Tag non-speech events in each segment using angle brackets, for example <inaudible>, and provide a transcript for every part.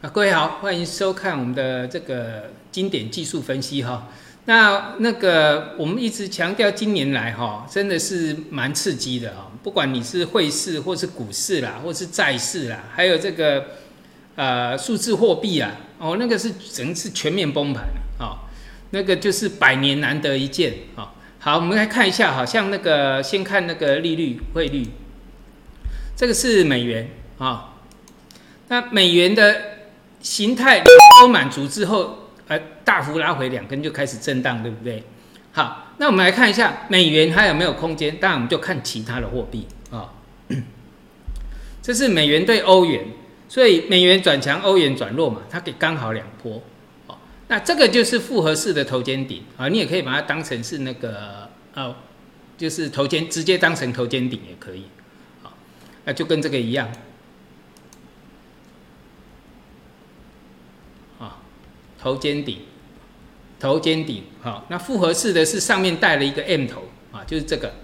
啊，各位好，欢迎收看我们的这个经典技术分析哈。那那个我们一直强调，今年来哈，真的是蛮刺激的啊。不管你是汇市，或是股市啦，或是债市啦，还有这个呃数字货币啊，哦，那个是整是全面崩盘啊，那个就是百年难得一见啊。好，我们来看一下，好像那个先看那个利率汇率，这个是美元啊。那美元的形态都满足之后，呃，大幅拉回两根就开始震荡，对不对？好，那我们来看一下美元还有没有空间？当然，我们就看其他的货币啊。<clears throat> 这是美元对欧元，所以美元转强，欧元转弱嘛，它给刚好两波。哦，那这个就是复合式的头肩顶啊，你也可以把它当成是那个呃，就是头肩直接当成头肩顶也可以。好，那就跟这个一样。头肩顶，头肩顶，好，那复合式的是上面带了一个 M 头啊，就是这个，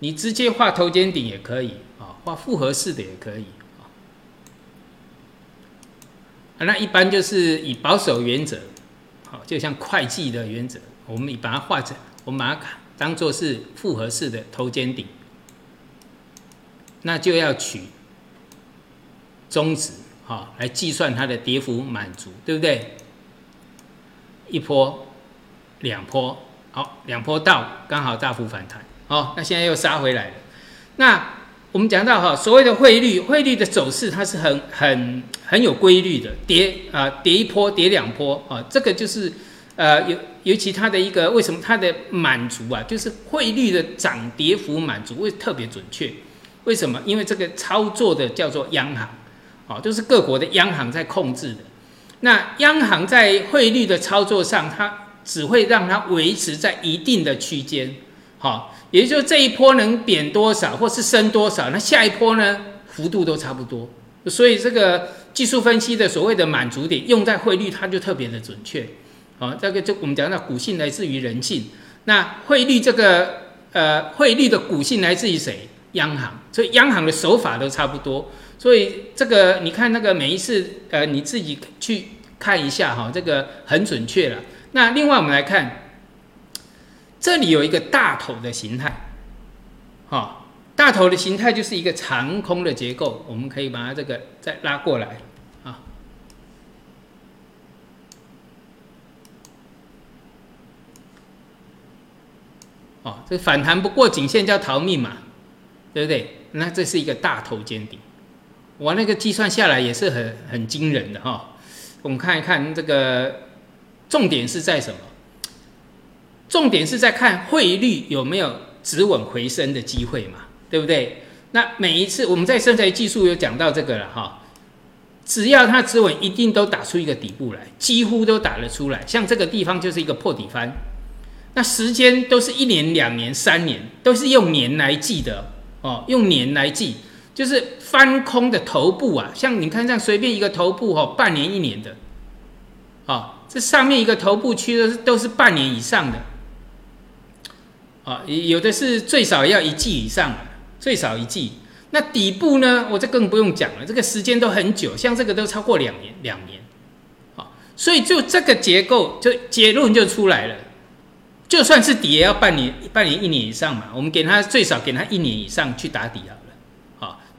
你直接画头肩顶也可以啊，画复合式的也可以啊。那一般就是以保守原则，好，就像会计的原则，我们把它画成，我们把它当做是复合式的头肩顶，那就要取中值。好，来计算它的跌幅满足，对不对？一波、两波，好，两波到刚好大幅反弹，好，那现在又杀回来了。那我们讲到哈，所谓的汇率，汇率的走势它是很很很有规律的，跌啊跌一波，跌两波啊，这个就是呃尤尤其它的一个为什么它的满足啊，就是汇率的涨跌幅满足会特别准确，为什么？因为这个操作的叫做央行。哦，都是各国的央行在控制的。那央行在汇率的操作上，它只会让它维持在一定的区间。好，也就是这一波能贬多少，或是升多少，那下一波呢，幅度都差不多。所以这个技术分析的所谓的满足点，用在汇率，它就特别的准确。好，这个就我们讲到股性来自于人性。那汇率这个呃，汇率的股性来自于谁？央行。所以央行的手法都差不多。所以这个你看那个每一次，呃，你自己去看一下哈，这个很准确了。那另外我们来看，这里有一个大头的形态，哈，大头的形态就是一个长空的结构，我们可以把它这个再拉过来，啊，哦，这反弹不过颈线叫逃命嘛，对不对？那这是一个大头尖顶。我那个计算下来也是很很惊人的哈，我们看一看这个重点是在什么？重点是在看汇率有没有止稳回升的机会嘛，对不对？那每一次我们在生材技术有讲到这个了哈，只要它止稳，一定都打出一个底部来，几乎都打了出来。像这个地方就是一个破底翻，那时间都是一年、两年、三年，都是用年来计的哦，用年来计。就是翻空的头部啊，像你看这样随便一个头部哈，半年一年的，啊，这上面一个头部区都是都是半年以上的，啊，有的是最少要一季以上，最少一季。那底部呢，我这更不用讲了，这个时间都很久，像这个都超过两年，两年，啊，所以就这个结构，就结论就出来了，就算是底也要半年，半年一年以上嘛，我们给它最少给它一年以上去打底啊。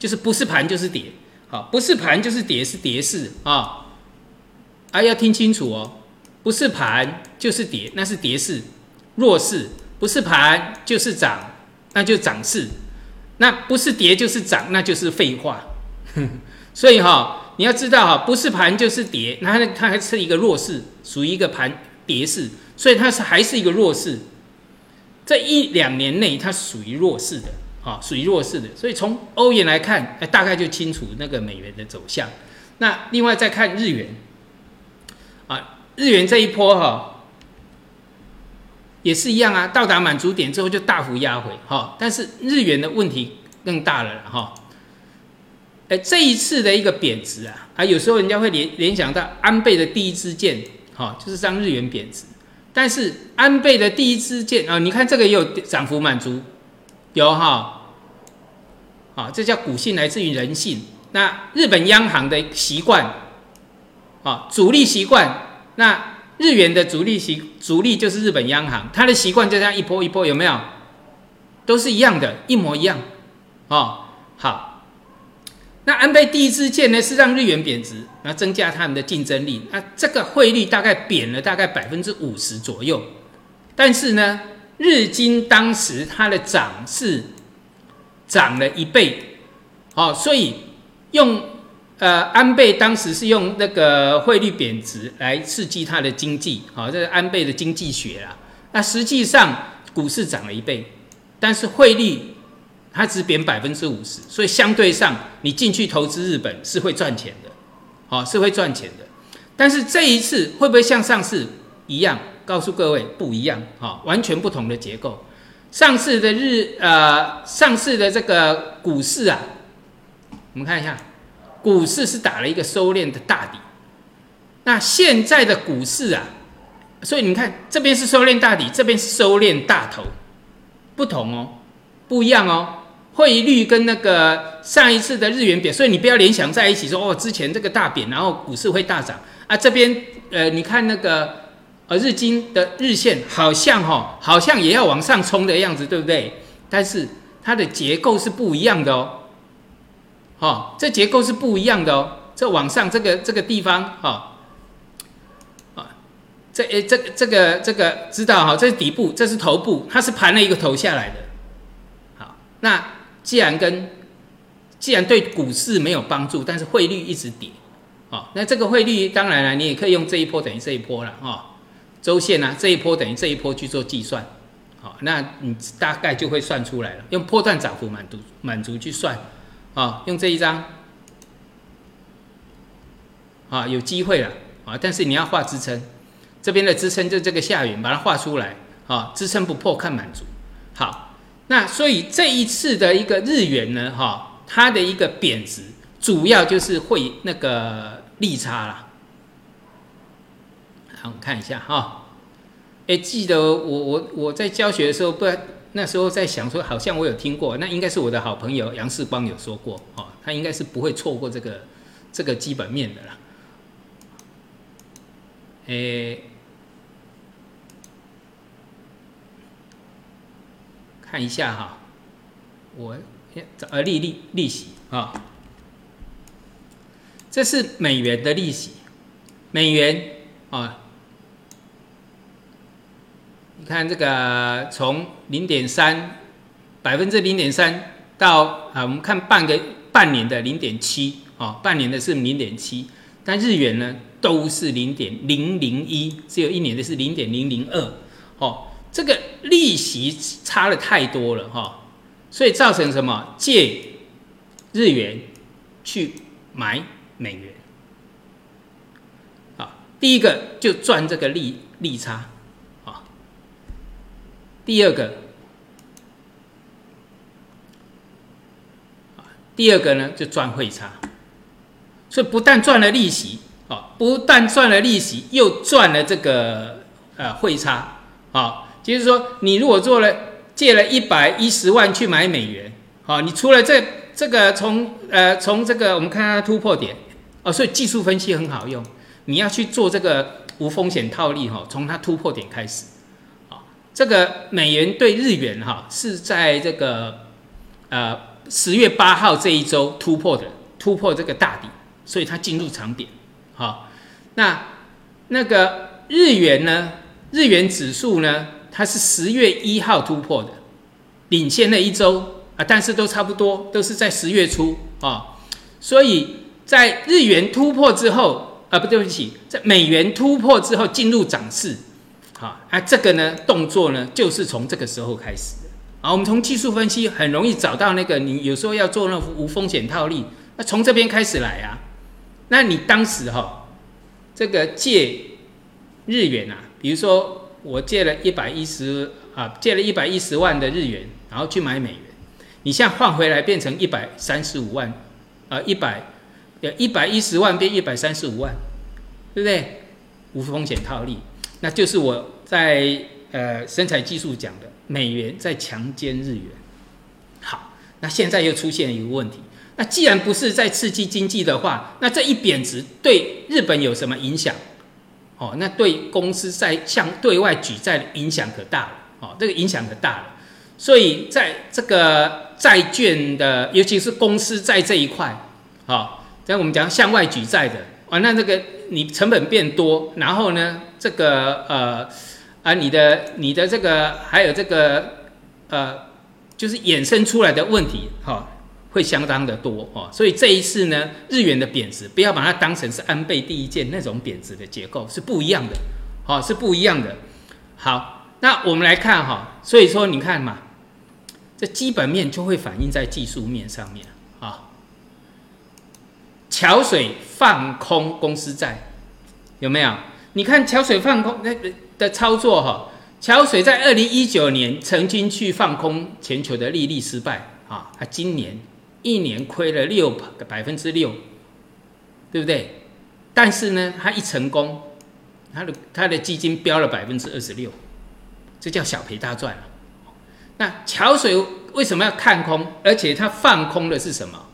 就是不是盘就是跌，好，不是盘就是跌，是跌势。啊，啊要听清楚哦，不是盘就是跌，那是跌势，弱势，不是盘就是涨，那就涨势，那不是跌就是涨，那就是废话，<laughs> 所以哈，你要知道哈，不是盘就是跌，那它还是一个弱势，属于一个盘跌势，所以它是还是一个弱势，在一两年内它属于弱势的。啊，属于弱势的，所以从欧元来看，哎，大概就清楚那个美元的走向。那另外再看日元，啊，日元这一波哈，也是一样啊，到达满足点之后就大幅压回，哈，但是日元的问题更大了哈。哎，这一次的一个贬值啊，啊，有时候人家会联联想到安倍的第一支箭，哈，就是让日元贬值。但是安倍的第一支箭啊，你看这个也有涨幅满足。有哈，啊，这叫股性来自于人性，那日本央行的习惯，啊，主力习惯，那日元的主力习主力就是日本央行，它的习惯就这样一波一波，有没有？都是一样的，一模一样，哦，好。那安倍第一支箭呢，是让日元贬值，那增加他们的竞争力。那这个汇率大概贬了大概百分之五十左右，但是呢，日经当时它的涨是涨了一倍，哦，所以用呃安倍当时是用那个汇率贬值来刺激它的经济，好，这是安倍的经济学啦。那实际上股市涨了一倍，但是汇率。它只贬百分之五十，所以相对上你进去投资日本是会赚钱的，好是会赚钱的。但是这一次会不会像上次一样？告诉各位不一样，哈，完全不同的结构。上次的日呃，上次的这个股市啊，我们看一下，股市是打了一个收敛的大底。那现在的股市啊，所以你看这边是收敛大底，这边是收敛大头，不同哦，不一样哦。汇率跟那个上一次的日元贬，所以你不要联想在一起，说哦，之前这个大贬，然后股市会大涨啊。这边呃，你看那个而日经的日线好像哈，好像也要往上冲的样子，对不对？但是它的结构是不一样的哦，哦，这结构是不一样的哦。这往上这个这个地方哈，啊，这诶这这个这个知道哈，这是底部，这是头部，它是盘了一个头下来的。好，那。既然跟既然对股市没有帮助，但是汇率一直跌，哦，那这个汇率当然了，你也可以用这一波等于这一波了，哦，周线啊，这一波等于这一波去做计算，好，那你大概就会算出来了，用波段涨幅满足满足去算，啊，用这一张，啊，有机会了，啊，但是你要画支撑，这边的支撑就这个下缘，把它画出来，啊，支撑不破看满足，好。那所以这一次的一个日元呢，哈，它的一个贬值，主要就是会那个利差啦。好，我看一下哈，哎，记得我我我在教学的时候，不，那时候在想说，好像我有听过，那应该是我的好朋友杨世光有说过，哦，他应该是不会错过这个这个基本面的啦。诶。看一下哈，我呃利利利息啊，这是美元的利息，美元啊，你看这个从零点三百分之零点三到啊，我们看半个半年的零点七啊，半年的是零点七，但日元呢都是零点零零一，只有一年的是零点零零二哦。这个利息差的太多了哈，所以造成什么？借日元去买美元，啊，第一个就赚这个利利差，第二个，啊，第二个呢就赚汇差，所以不但赚了利息，啊，不但赚了利息，又赚了这个呃汇差，啊。就是说，你如果做了借了一百一十万去买美元，好，你除了这这个从呃从这个我们看它突破点，哦，所以技术分析很好用。你要去做这个无风险套利哈，从它突破点开始，这个美元对日元哈是在这个呃十月八号这一周突破的，突破这个大底，所以它进入长点，好，那那个日元呢，日元指数呢？它是十月一号突破的，领先了一周啊，但是都差不多，都是在十月初啊，所以在日元突破之后啊，不对不起，在美元突破之后进入涨势，好，啊，这个呢动作呢就是从这个时候开始的啊，我们从技术分析很容易找到那个你有时候要做那无风险套利，那从这边开始来啊，那你当时哈这个借日元啊，比如说。我借了一百一十啊，借了一百一十万的日元，然后去买美元。你现在换回来变成一百三十五万，啊，一百呃一百一十万变一百三十五万，对不对？无风险套利，那就是我在呃生产技术讲的美元在强奸日元。好，那现在又出现一个问题，那既然不是在刺激经济的话，那这一贬值对日本有什么影响？哦，那对公司在向对外举债的影响可大了。哦，这个影响可大了。所以在这个债券的，尤其是公司债这一块，好，在我们讲向外举债的，啊，那这个你成本变多，然后呢，这个呃啊，你的你的这个还有这个呃，就是衍生出来的问题，哈。会相当的多哦，所以这一次呢，日元的贬值，不要把它当成是安倍第一件那种贬值的结构，是不一样的，哦，是不一样的。好，那我们来看哈，所以说你看嘛，这基本面就会反映在技术面上面啊。桥水放空公司债有没有？你看桥水放空那的操作哈，桥水在二零一九年曾经去放空全球的利率失败啊，他今年。一年亏了六百分之六，对不对？但是呢，他一成功，他的他的基金飙了百分之二十六，这叫小赔大赚那桥水为什么要看空？而且他放空的是什么？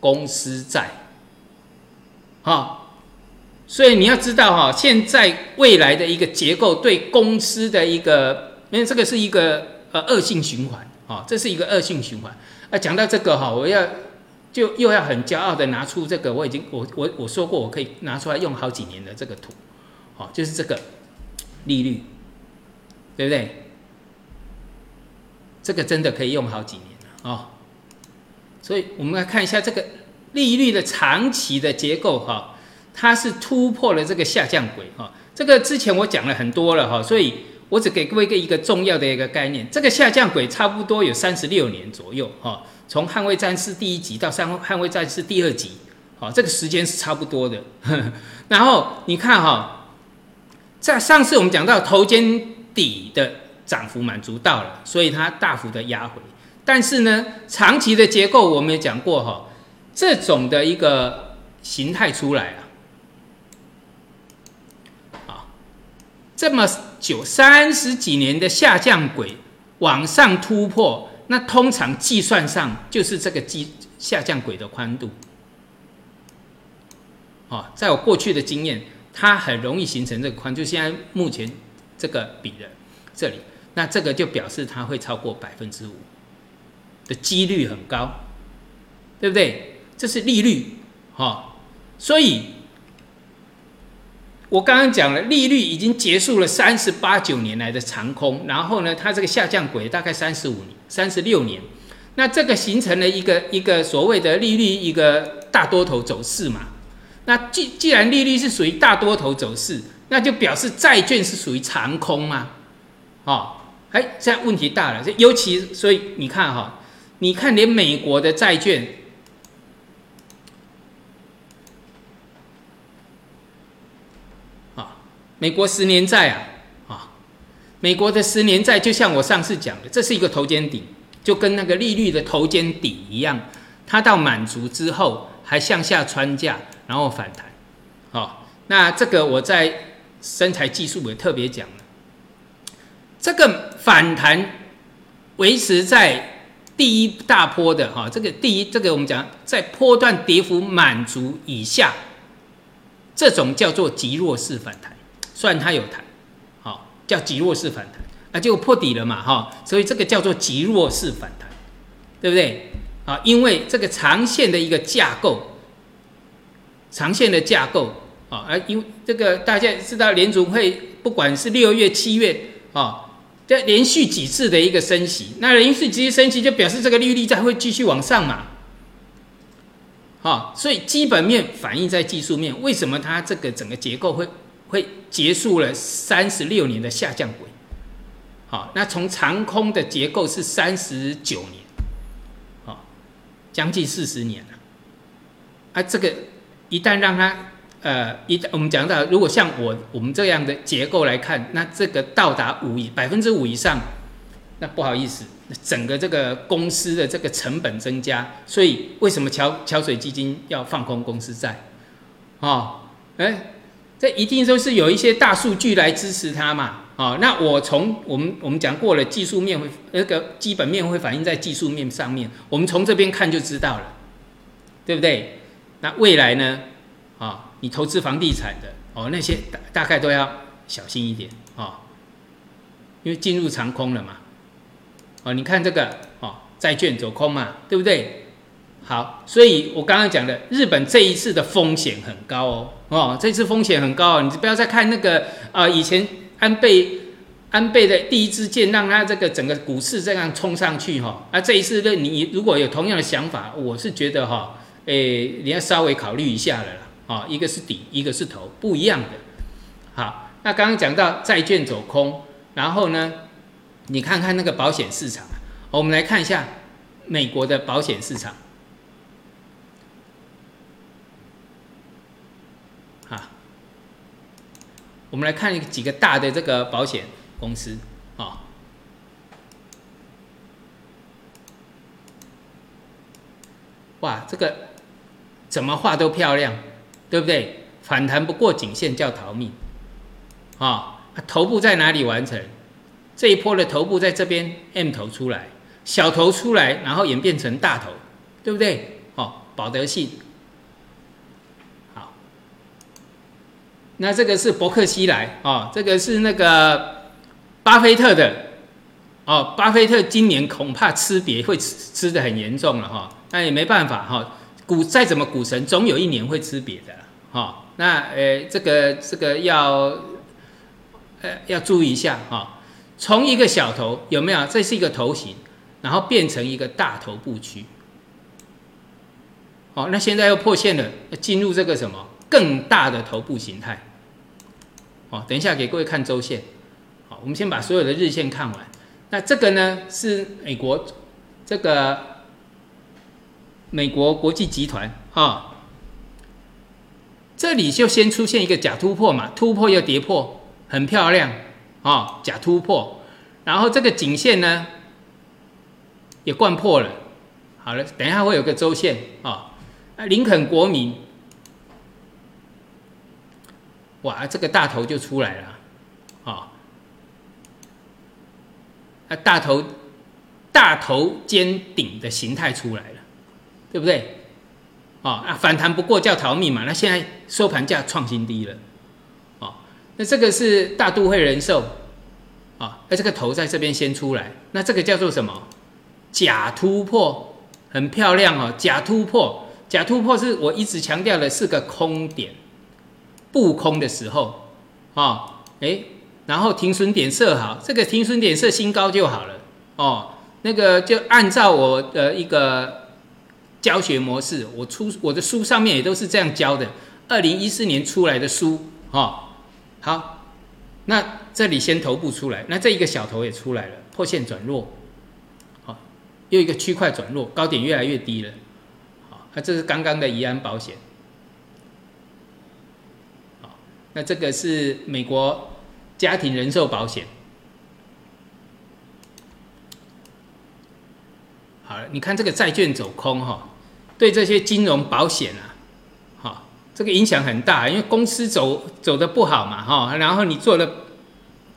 公司债，哈。所以你要知道哈，现在未来的一个结构对公司的一个，因为这个是一个呃恶性循环。哦，这是一个恶性循环。啊，讲到这个哈，我要就又要很骄傲的拿出这个，我已经我我我说过，我可以拿出来用好几年的这个图，好，就是这个利率，对不对？这个真的可以用好几年了哦。所以我们来看一下这个利率的长期的结构哈，它是突破了这个下降轨哈。这个之前我讲了很多了哈，所以。我只给各位一个一个重要的一个概念，这个下降轨差不多有三十六年左右，哈，从捍卫战士第一集到三捍卫战士第二集，好，这个时间是差不多的。呵 <laughs> 呵然后你看哈，在上次我们讲到头肩底的涨幅满足到了，所以它大幅的压回。但是呢，长期的结构我们也讲过哈，这种的一个形态出来了。这么久三十几年的下降轨往上突破，那通常计算上就是这个基下降轨的宽度。哦，在我过去的经验，它很容易形成这个宽，就现在目前这个比的这里，那这个就表示它会超过百分之五的几率很高，对不对？这是利率，哈，所以。我刚刚讲了，利率已经结束了三十八九年来的长空，然后呢，它这个下降轨大概三十五年、三十六年，那这个形成了一个一个所谓的利率一个大多头走势嘛。那既既然利率是属于大多头走势，那就表示债券是属于长空嘛。哦，哎，这样问题大了。尤其所以你看哈，你看连美国的债券。美国十年债啊，啊，美国的十年债就像我上次讲的，这是一个头肩顶，就跟那个利率的头肩底一样，它到满足之后还向下穿价，然后反弹，好，那这个我在身材技术也特别讲了，这个反弹维持在第一大波的哈，这个第一这个我们讲在波段跌幅满足以下，这种叫做极弱势反弹。算它有弹，好叫极弱势反弹，啊就破底了嘛，哈，所以这个叫做极弱势反弹，对不对？啊，因为这个长线的一个架构，长线的架构，啊，而因为这个大家知道联储会不管是六月、七月，啊，这连续几次的一个升息，那连续几次升息就表示这个利率在会继续往上嘛，好，所以基本面反映在技术面，为什么它这个整个结构会？会结束了三十六年的下降轨，好，那从长空的结构是三十九年，好，将近四十年了，啊，这个一旦让它，呃，一旦我们讲到，如果像我我们这样的结构来看，那这个到达五以百分之五以上，那不好意思，整个这个公司的这个成本增加，所以为什么桥桥水基金要放空公司债？哦，哎。这一定都是有一些大数据来支持它嘛，哦，那我从我们我们讲过了，技术面会那个基本面会反映在技术面上面，我们从这边看就知道了，对不对？那未来呢？啊，你投资房地产的哦，那些大大概都要小心一点啊，因为进入长空了嘛。哦，你看这个哦，债券走空嘛，对不对？好，所以我刚刚讲的，日本这一次的风险很高哦，哦，这次风险很高，你不要再看那个啊，以前安倍安倍的第一支箭让他这个整个股市这样冲上去哈，啊，这一次的你如果有同样的想法，我是觉得哈，诶，你要稍微考虑一下了啦，啊，一个是底，一个是头，不一样的。好，那刚刚讲到债券走空，然后呢，你看看那个保险市场，我们来看一下美国的保险市场。我们来看几个大的这个保险公司啊，哇，这个怎么画都漂亮，对不对？反弹不过颈线叫逃命啊！头部在哪里完成？这一波的头部在这边 M 头出来，小头出来，然后演变成大头，对不对？哦，保德信。那这个是伯克希莱哦，这个是那个巴菲特的哦，巴菲特今年恐怕吃瘪会吃吃的很严重了哈，那也没办法哈，股再怎么股神，总有一年会吃瘪的哈。那呃，这个这个要呃要注意一下哈，从一个小头有没有？这是一个头型，然后变成一个大头部区。哦，那现在又破线了，进入这个什么更大的头部形态。哦，等一下给各位看周线。好，我们先把所有的日线看完。那这个呢是美国这个美国国际集团啊，这里就先出现一个假突破嘛，突破又跌破，很漂亮啊，假突破。然后这个颈线呢也贯破了。好了，等一下会有个周线啊，林肯国民。哇，这个大头就出来了，啊，啊大头大头尖顶的形态出来了，对不对？哦，啊，反弹不过叫逃命嘛。那现在收盘价创新低了，哦，那这个是大都会人寿，啊，那这个头在这边先出来，那这个叫做什么？假突破，很漂亮哦。假突破，假突破是我一直强调的是个空点。不空的时候，啊，哎，然后停损点设好，这个停损点设新高就好了，哦，那个就按照我的一个教学模式，我出我的书上面也都是这样教的，二零一四年出来的书，哦，好，那这里先头部出来，那这一个小头也出来了，破线转弱，好，又一个区块转弱，高点越来越低了，好，那这是刚刚的宜安保险。那这个是美国家庭人寿保险。好了，你看这个债券走空哈，对这些金融保险啊，哈，这个影响很大，因为公司走走的不好嘛哈，然后你做了，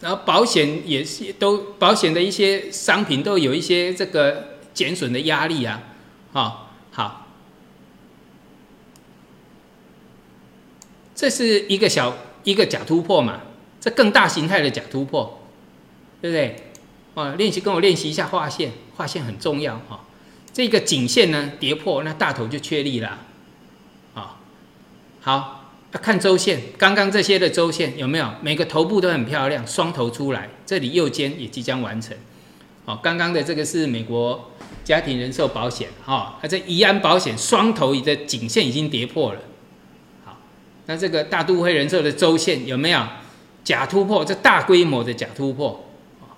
然后保险也是都保险的一些商品都有一些这个减损的压力啊，哈，好。这是一个小一个假突破嘛，这更大形态的假突破，对不对？啊，练习跟我练习一下画线，画线很重要哈。这个颈线呢跌破，那大头就确立了，啊，好，要看周线，刚刚这些的周线有没有？每个头部都很漂亮，双头出来，这里右肩也即将完成，哦，刚刚的这个是美国家庭人寿保险，哈，它这宜安保险双头的颈线已经跌破了。那这个大都会人寿的周线有没有假突破？这大规模的假突破啊！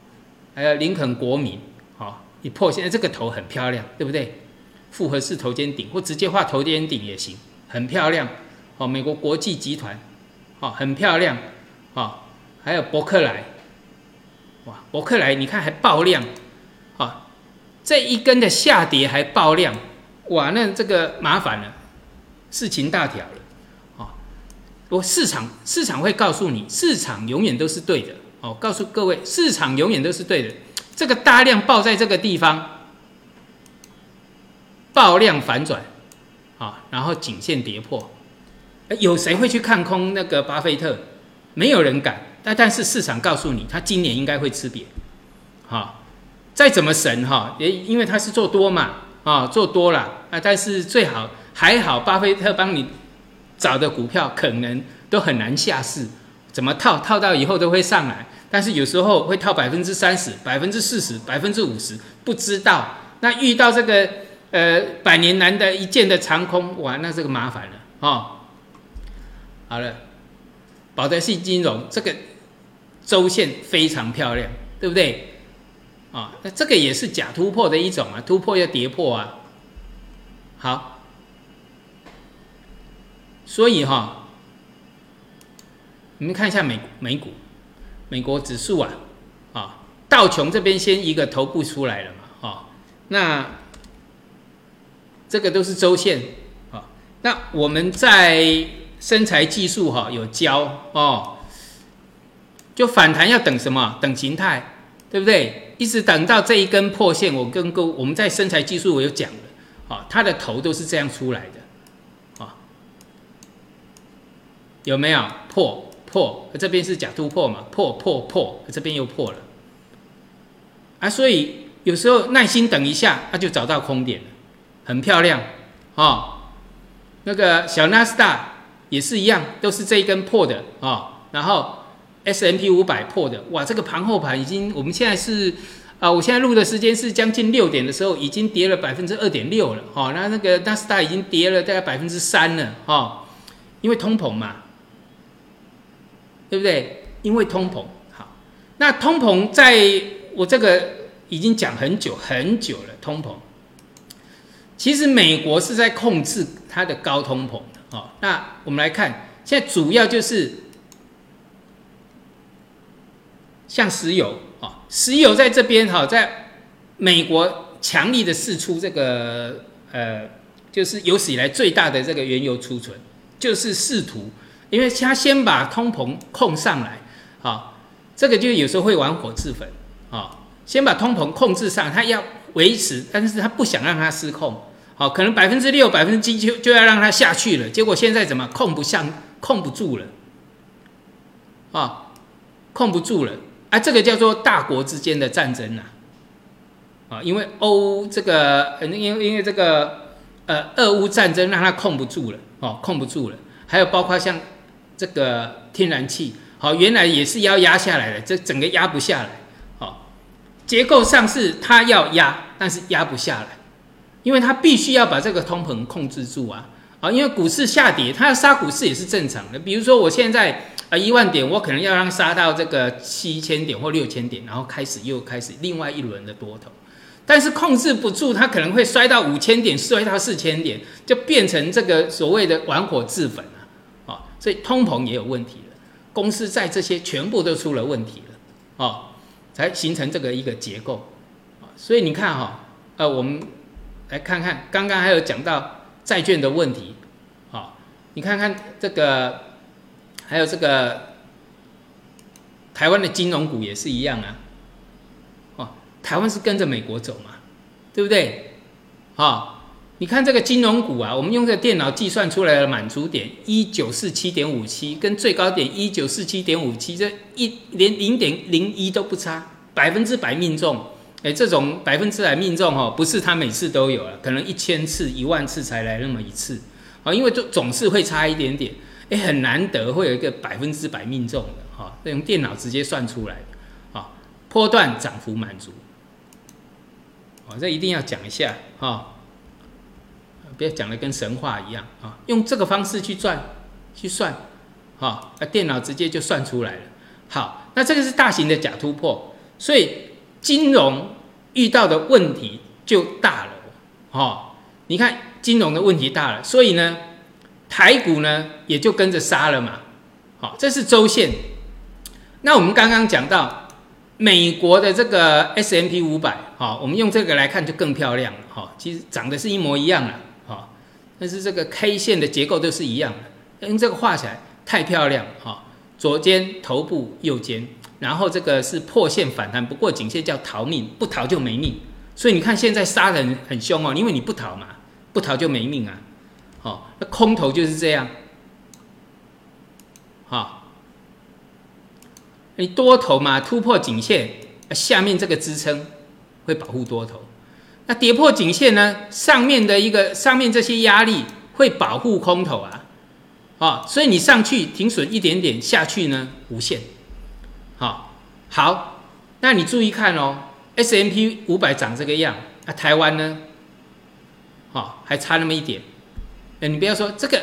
还有林肯国民，啊，一破现在这个头很漂亮，对不对？复合式头肩顶或直接画头肩顶也行，很漂亮。哦，美国国际集团，哦，很漂亮。哦，还有伯克莱，哇，伯克莱你看还爆量，啊，这一根的下跌还爆量，哇，那这个麻烦了，事情大条了。我市场市场会告诉你，市场永远都是对的哦。告诉各位，市场永远都是对的。这个大量爆在这个地方，爆量反转，啊，然后颈线跌破，有谁会去看空那个巴菲特？没有人敢。但但是市场告诉你，他今年应该会吃瘪，哈，再怎么神哈，也因为他是做多嘛，啊，做多了啊，但是最好还好，巴菲特帮你找的股票可能都很难下市，怎么套套到以后都会上来，但是有时候会套百分之三十、百分之四十、百分之五十，不知道。那遇到这个呃百年难得一见的长空，哇，那这个麻烦了哦。好了，保德信金融这个。周线非常漂亮，对不对？啊，那这个也是假突破的一种啊，突破要跌破啊。好，所以哈，你们看一下美美股，美国指数啊，啊，道琼这边先一个头部出来了嘛，啊，那这个都是周线啊。那我们在身材技术哈有教哦。就反弹要等什么？等形态，对不对？一直等到这一根破线，我跟各我们在身材技术我有讲了，啊，它的头都是这样出来的，啊，有没有破破？这边是假突破嘛？破破破，这边又破了，啊，所以有时候耐心等一下，它就找到空点了，很漂亮，啊，那个小纳斯达也是一样，都是这一根破的啊，然后。S M P 五百破的，哇！这个盘后盘已经，我们现在是啊，我现在录的时间是将近六点的时候，已经跌了百分之二点六了，哈。那那个纳斯达已经跌了大概百分之三了，哈。因为通膨嘛，对不对？因为通膨，好。那通膨在我这个已经讲很久很久了，通膨。其实美国是在控制它的高通膨的，哦。那我们来看，现在主要就是。像石油啊，石油在这边哈，在美国强力的释出这个呃，就是有史以来最大的这个原油储存，就是试图，因为他先把通膨控上来，啊，这个就有时候会玩火自焚啊，先把通膨控制上，他要维持，但是他不想让它失控，好，可能百分之六、百分之七就就要让它下去了，结果现在怎么控不上、控不住了，啊，控不住了。啊，这个叫做大国之间的战争呐，啊，因为欧这个，因为因为这个，呃，俄乌战争让它控不住了，哦，控不住了。还有包括像这个天然气，好，原来也是要压下来的，这整个压不下来，好，结构上是它要压，但是压不下来，因为它必须要把这个通膨控制住啊，啊，因为股市下跌，它要杀股市也是正常的。比如说我现在。啊，一万点，我可能要让杀到这个七千点或六千点，然后开始又开始另外一轮的多头，但是控制不住，它可能会摔到五千点，摔到四千点，就变成这个所谓的玩火自焚，所以通膨也有问题了，公司在这些全部都出了问题了，啊，才形成这个一个结构，所以你看哈，呃，我们来看看刚刚还有讲到债券的问题，啊，你看看这个。还有这个台湾的金融股也是一样啊，哦，台湾是跟着美国走嘛，对不对？啊，你看这个金融股啊，我们用这个电脑计算出来的满足点一九四七点五七，跟最高点一九四七点五七，这一连零点零一都不差，百分之百命中。哎，这种百分之百命中哦，不是他每次都有了，可能一千次、一万次才来那么一次，啊，因为总总是会差一点点。哎，很难得会有一个百分之百命中的哈，用电脑直接算出来的啊，波段涨幅满足，哦，这一定要讲一下哈，不要讲的跟神话一样啊，用这个方式去赚去算，哈，啊，电脑直接就算出来了。好，那这个是大型的假突破，所以金融遇到的问题就大了，哈，你看金融的问题大了，所以呢。台股呢也就跟着杀了嘛，好，这是周线。那我们刚刚讲到美国的这个 S M P 五百，哈，我们用这个来看就更漂亮了，哈，其实长得是一模一样了，但是这个 K 线的结构都是一样的，用这个画起来太漂亮，哈，左肩头部，右肩，然后这个是破线反弹，不过颈线叫逃命，不逃就没命。所以你看现在杀人很凶哦，因为你不逃嘛，不逃就没命啊。好，那空头就是这样。好，你多头嘛，突破颈线，下面这个支撑会保护多头。那跌破颈线呢，上面的一个上面这些压力会保护空头啊。哦，所以你上去停损一点点，下去呢无限。好，好，那你注意看哦，S M P 五百长这个样，那台湾呢？好，还差那么一点。哎，你不要说这个，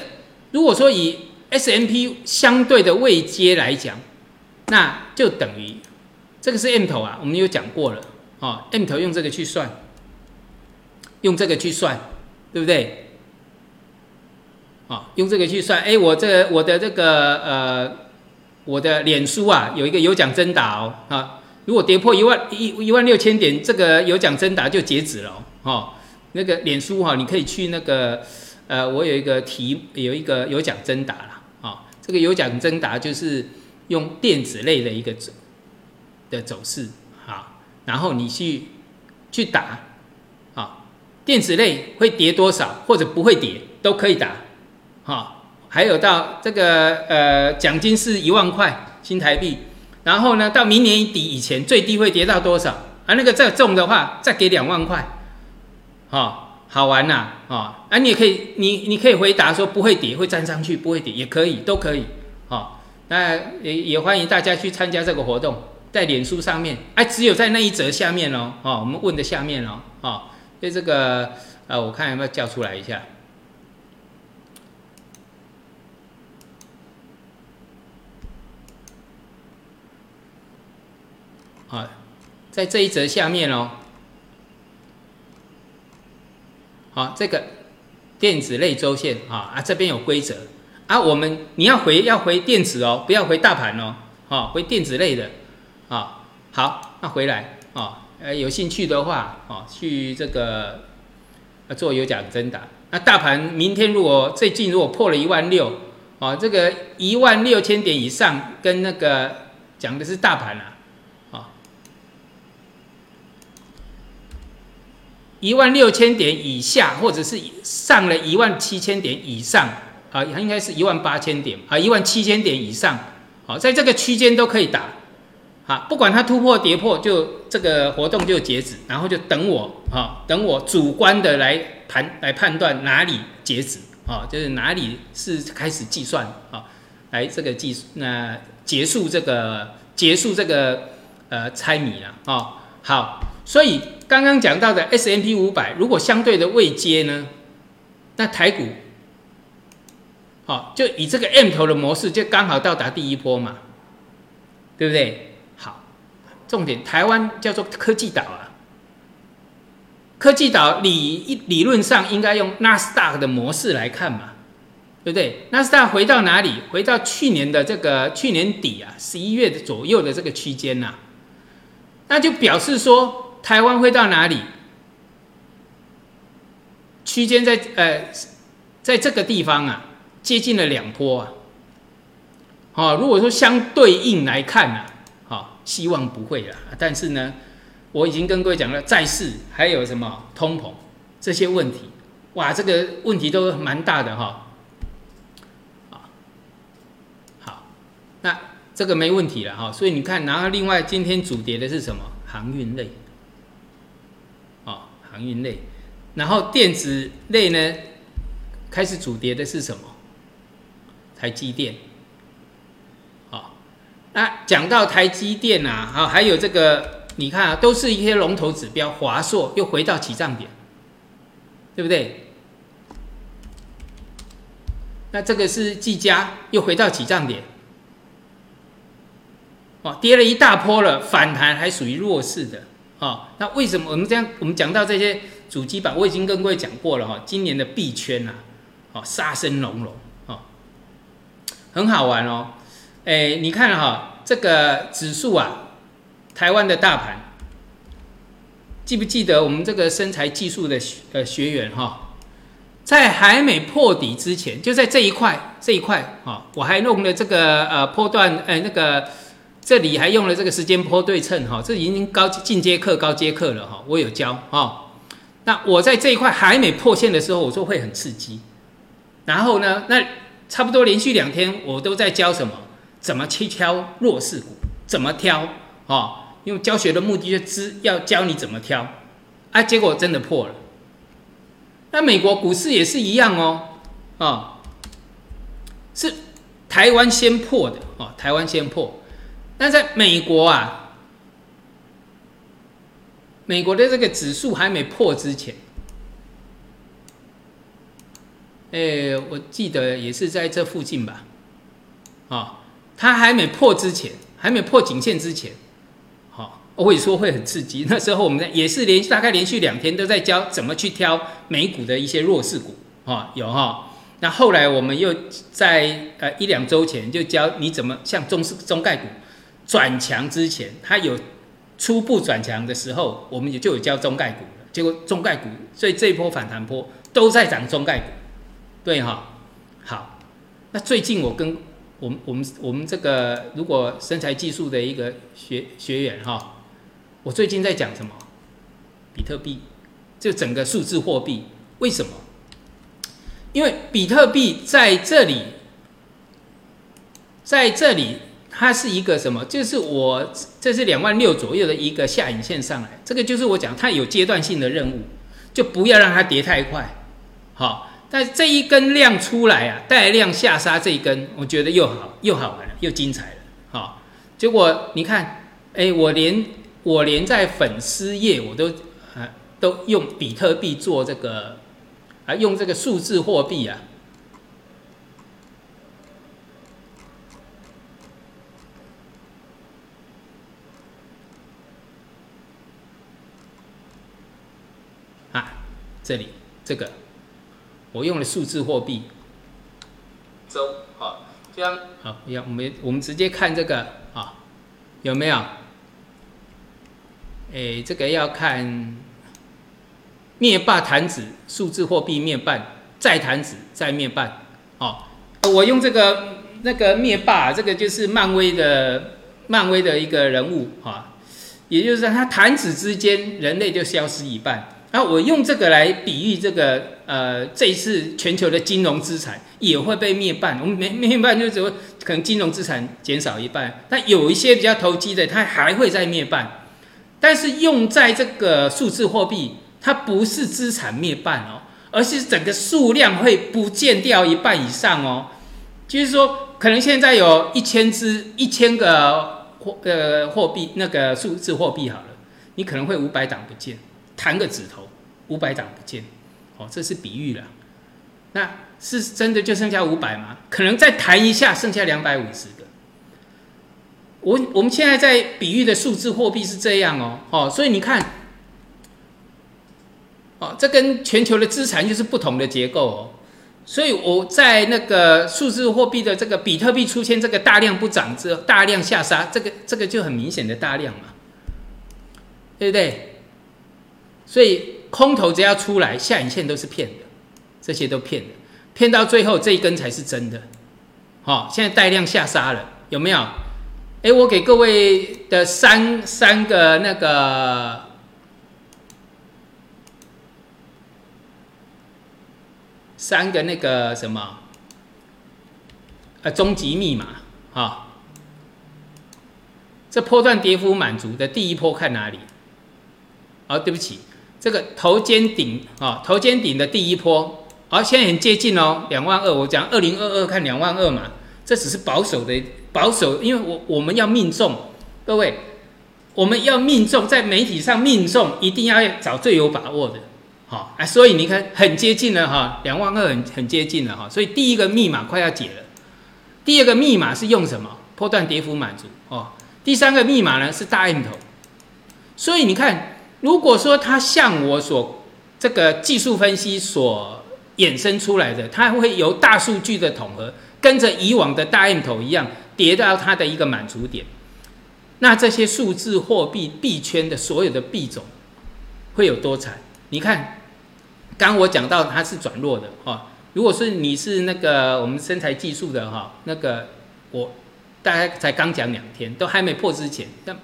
如果说以 S M P 相对的位阶来讲，那就等于这个是 M 头啊，我们有讲过了。哦，M 头用这个去算，用这个去算，对不对？啊，用这个去算，哎，我这我的这个呃，我的脸书啊，有一个有奖征答哦，啊，如果跌破一万一一万六千点，这个有奖征答就截止了哦，那个脸书哈，你可以去那个呃，我有一个题，有一个有奖征答了，啊，这个有奖征答就是用电子类的一个走的走势，好，然后你去去打，电子类会跌多少或者不会跌都可以打。好，还有到这个呃奖金是一万块新台币，然后呢到明年底以前最低会跌到多少？啊，那个再中的话再给两万块，好，好玩呐，啊，啊你也可以你你可以回答说不会跌会站上去不会跌也可以都可以，好，那也也欢迎大家去参加这个活动，在脸书上面，哎只有在那一则下面哦，哦我们问的下面哦，哦，所以这个呃我看有没有叫出来一下。啊，在这一则下面哦，好，这个电子类周线啊啊，这边有规则。啊，我们你要回要回电子哦，不要回大盘哦，好，回电子类的。啊，好，那回来啊，呃，有兴趣的话啊，去这个做有奖征答。那大盘明天如果最近如果破了一万六啊，这个一万六千点以上，跟那个讲的是大盘啊。一万六千点以下，或者是上了一万七千点以上，啊，应该是一万八千点啊，一万七千点以上，好，在这个区间都可以打，好，不管它突破跌破，就这个活动就截止，然后就等我，啊，等我主观的来判来判断哪里截止，啊，就是哪里是开始计算，啊，来这个计那结束这个结束这个呃猜谜了，啊，好，所以。刚刚讲到的 S M P 五百，如果相对的未接呢，那台股，好，就以这个 M 头的模式，就刚好到达第一波嘛，对不对？重点，台湾叫做科技岛啊，科技岛理理论上应该用纳斯达克的模式来看嘛，对不对？纳斯达克回到哪里？回到去年的这个去年底啊，十一月左右的这个区间呐，那就表示说。台湾会到哪里？区间在呃，在这个地方啊，接近了两波啊。好，如果说相对应来看呢，希望不会了。但是呢，我已经跟各位讲了，债市还有什么通膨这些问题，哇，这个问题都蛮大的哈。好，那这个没问题了哈。所以你看，然后另外今天主跌的是什么？航运类。航运类，然后电子类呢，开始主跌的是什么？台积电。那讲到台积电啊，好，还有这个，你看啊，都是一些龙头指标，华硕又回到起涨点，对不对？那这个是技嘉又回到起涨点，哦，跌了一大波了，反弹还属于弱势的。哦，那为什么我们这样？我们讲到这些主机板，我已经跟各位讲过了哈。今年的币圈啊，哦，杀声隆隆，哦，很好玩哦。哎，你看哈，这个指数啊，台湾的大盘，记不记得我们这个身材技术的呃学员哈，在还没破底之前，就在这一块这一块啊，我还弄了这个呃波段呃那个这里还用了这个时间波对称哈，这已经高进阶课高阶课了哈，我有教哈。那我在这一块还没破线的时候，我说会很刺激。然后呢，那差不多连续两天我都在教什么？怎么去挑弱势股？怎么挑？哦，因为教学的目的就知要教你怎么挑。啊，结果真的破了。那美国股市也是一样哦，啊，是台湾先破的哦，台湾先破。那在美国啊，美国的这个指数还没破之前，哎，我记得也是在这附近吧，啊，它还没破之前，还没破颈线之前。好我会说会很刺激。<laughs> 那时候我们也是连大概连续两天都在教怎么去挑美股的一些弱势股，哈，有哈。那后来我们又在呃一两周前就教你怎么像中中概股转强之前，它有初步转强的时候，我们也就有教中概股了。结果中概股所以这一波反弹波都在涨中概股，对哈。好，那最近我跟我们我们我们这个如果身材技术的一个学学员哈。我最近在讲什么？比特币，就整个数字货币，为什么？因为比特币在这里，在这里，它是一个什么？就是我这是两万六左右的一个下影线上来，这个就是我讲它有阶段性的任务，就不要让它跌太快。好，但这一根量出来啊，带量下杀这一根，我觉得又好又好玩了，又精彩了。好，结果你看，哎，我连。我连在粉丝页我都啊都用比特币做这个啊用这个数字货币啊啊这里这个我用了数字货币周好这样好要我们我们直接看这个啊有没有？诶，这个要看灭霸弹指数字货币灭霸再弹指再灭霸哦。我用这个那个灭霸，这个就是漫威的漫威的一个人物啊，也就是说，它弹指之间人类就消失一半。那我用这个来比喻这个呃，这一次全球的金融资产也会被灭半。我们灭灭半就只会可能金融资产减少一半，但有一些比较投机的，它还会再灭半。但是用在这个数字货币，它不是资产灭半哦，而是整个数量会不见掉一半以上哦。就是说，可能现在有一千只、一千个货呃货币，那个数字货币好了，你可能会五百档不见，弹个指头，五百档不见，哦，这是比喻了。那是真的就剩下五百吗？可能再弹一下，剩下两百五十个。我我们现在在比喻的数字货币是这样哦，哦，所以你看，哦，这跟全球的资产就是不同的结构哦，所以我在那个数字货币的这个比特币出现这个大量不涨之后，大量下杀，这个这个就很明显的大量嘛，对不对？所以空头只要出来，下影线都是骗的，这些都骗的，骗到最后这一根才是真的，好，现在带量下杀了，有没有？哎，我给各位的三三个那个三个那个什么，呃，终极密码啊。这波段跌幅满足的第一波看哪里？哦，对不起，这个头肩顶啊，头肩顶的第一波，哦，现在很接近哦，两万二。我讲二零二二看两万二嘛，这只是保守的。保守，因为我我们要命中，各位，我们要命中，在媒体上命中，一定要找最有把握的，好啊，所以你看很接近了哈，两万二很很接近了哈，所以第一个密码快要解了，第二个密码是用什么？波段跌幅满足哦，第三个密码呢是大 M 头，所以你看，如果说它像我所这个技术分析所衍生出来的，它会由大数据的统合，跟着以往的大 M 头一样。跌到它的一个满足点，那这些数字货币币圈的所有的币种会有多惨？你看，刚我讲到它是转弱的哈。如果是你是那个我们身材技术的哈，那个我大概才刚讲两天，都还没破之前，像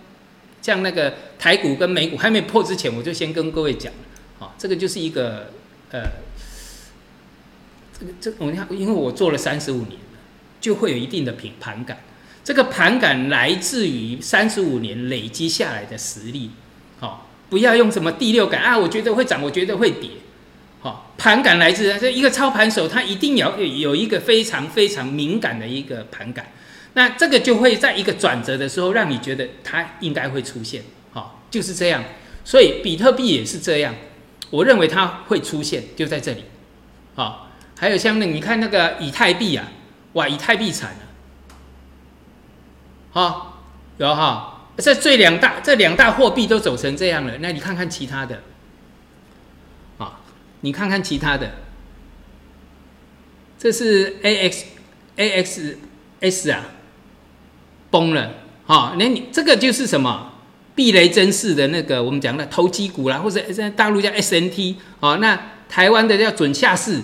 像那个台股跟美股还没破之前，我就先跟各位讲，好，这个就是一个呃，这个这我看，因为我做了三十五年就会有一定的品盘感。这个盘感来自于三十五年累积下来的实力，好，不要用什么第六感啊，我觉得会涨，我觉得会跌，好，盘感来自这一个操盘手，他一定要有一个非常非常敏感的一个盘感，那这个就会在一个转折的时候，让你觉得它应该会出现，好，就是这样，所以比特币也是这样，我认为它会出现，就在这里，好，还有像那你看那个以太币啊，哇，以太币惨了。好，有哈，这最两大这两大货币都走成这样了，那你看看其他的，啊，你看看其他的，这是 A X A X S 啊，崩了，好，那你这个就是什么避雷针式的那个我们讲的投机股啦，或者在大陆叫 S N T，哦，那台湾的叫准下市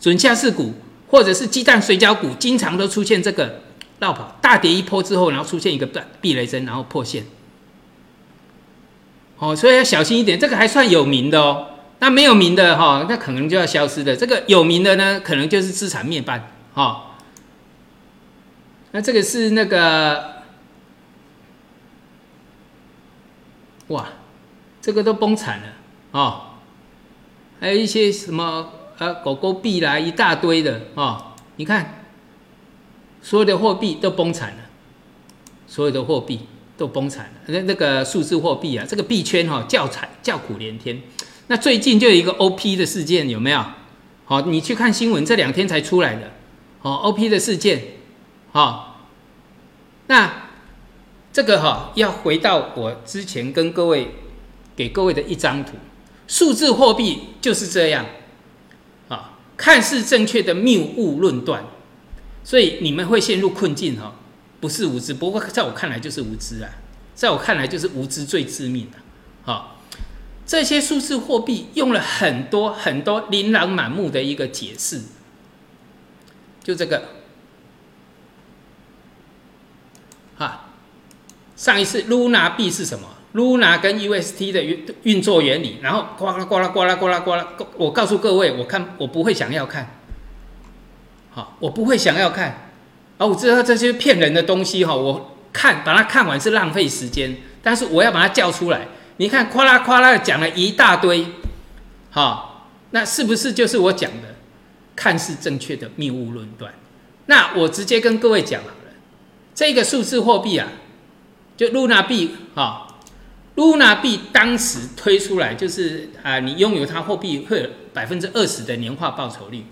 准下市股，或者是鸡蛋水饺股，经常都出现这个。绕跑大跌一波之后，然后出现一个避雷针，然后破线。哦，所以要小心一点。这个还算有名的哦，那没有名的哈，那可能就要消失的。这个有名的呢，可能就是资产灭半。哈，那这个是那个，哇，这个都崩惨了哦。还有一些什么呃狗狗币啦，一大堆的哦，你看。所有的货币都崩惨了，所有的货币都崩惨了。那那个数字货币啊，这个币圈哈叫惨叫苦连天。那最近就有一个 OP 的事件，有没有？好，你去看新闻，这两天才出来的。哦，OP 的事件，好，那这个哈要回到我之前跟各位给各位的一张图，数字货币就是这样，啊，看似正确的谬误论断。所以你们会陷入困境哈，不是无知，不过在我看来就是无知啊，在我看来就是无知最致命的。好，这些数字货币用了很多很多琳琅满目的一个解释，就这个，上一次 Luna 币是什么？Luna 跟 UST 的运运作原理，然后呱啦呱啦呱啦呱啦呱啦，我告诉各位，我看我不会想要看。好我不会想要看，啊，我知道这些骗人的东西哈，我看把它看完是浪费时间，但是我要把它叫出来。你看，夸啦夸啦讲了一大堆，好，那是不是就是我讲的看似正确的谬误论断？那我直接跟各位讲好了，这个数字货币啊，就 Luna 币，哈，Luna 币当时推出来就是啊，你拥有它货币会有百分之二十的年化报酬率。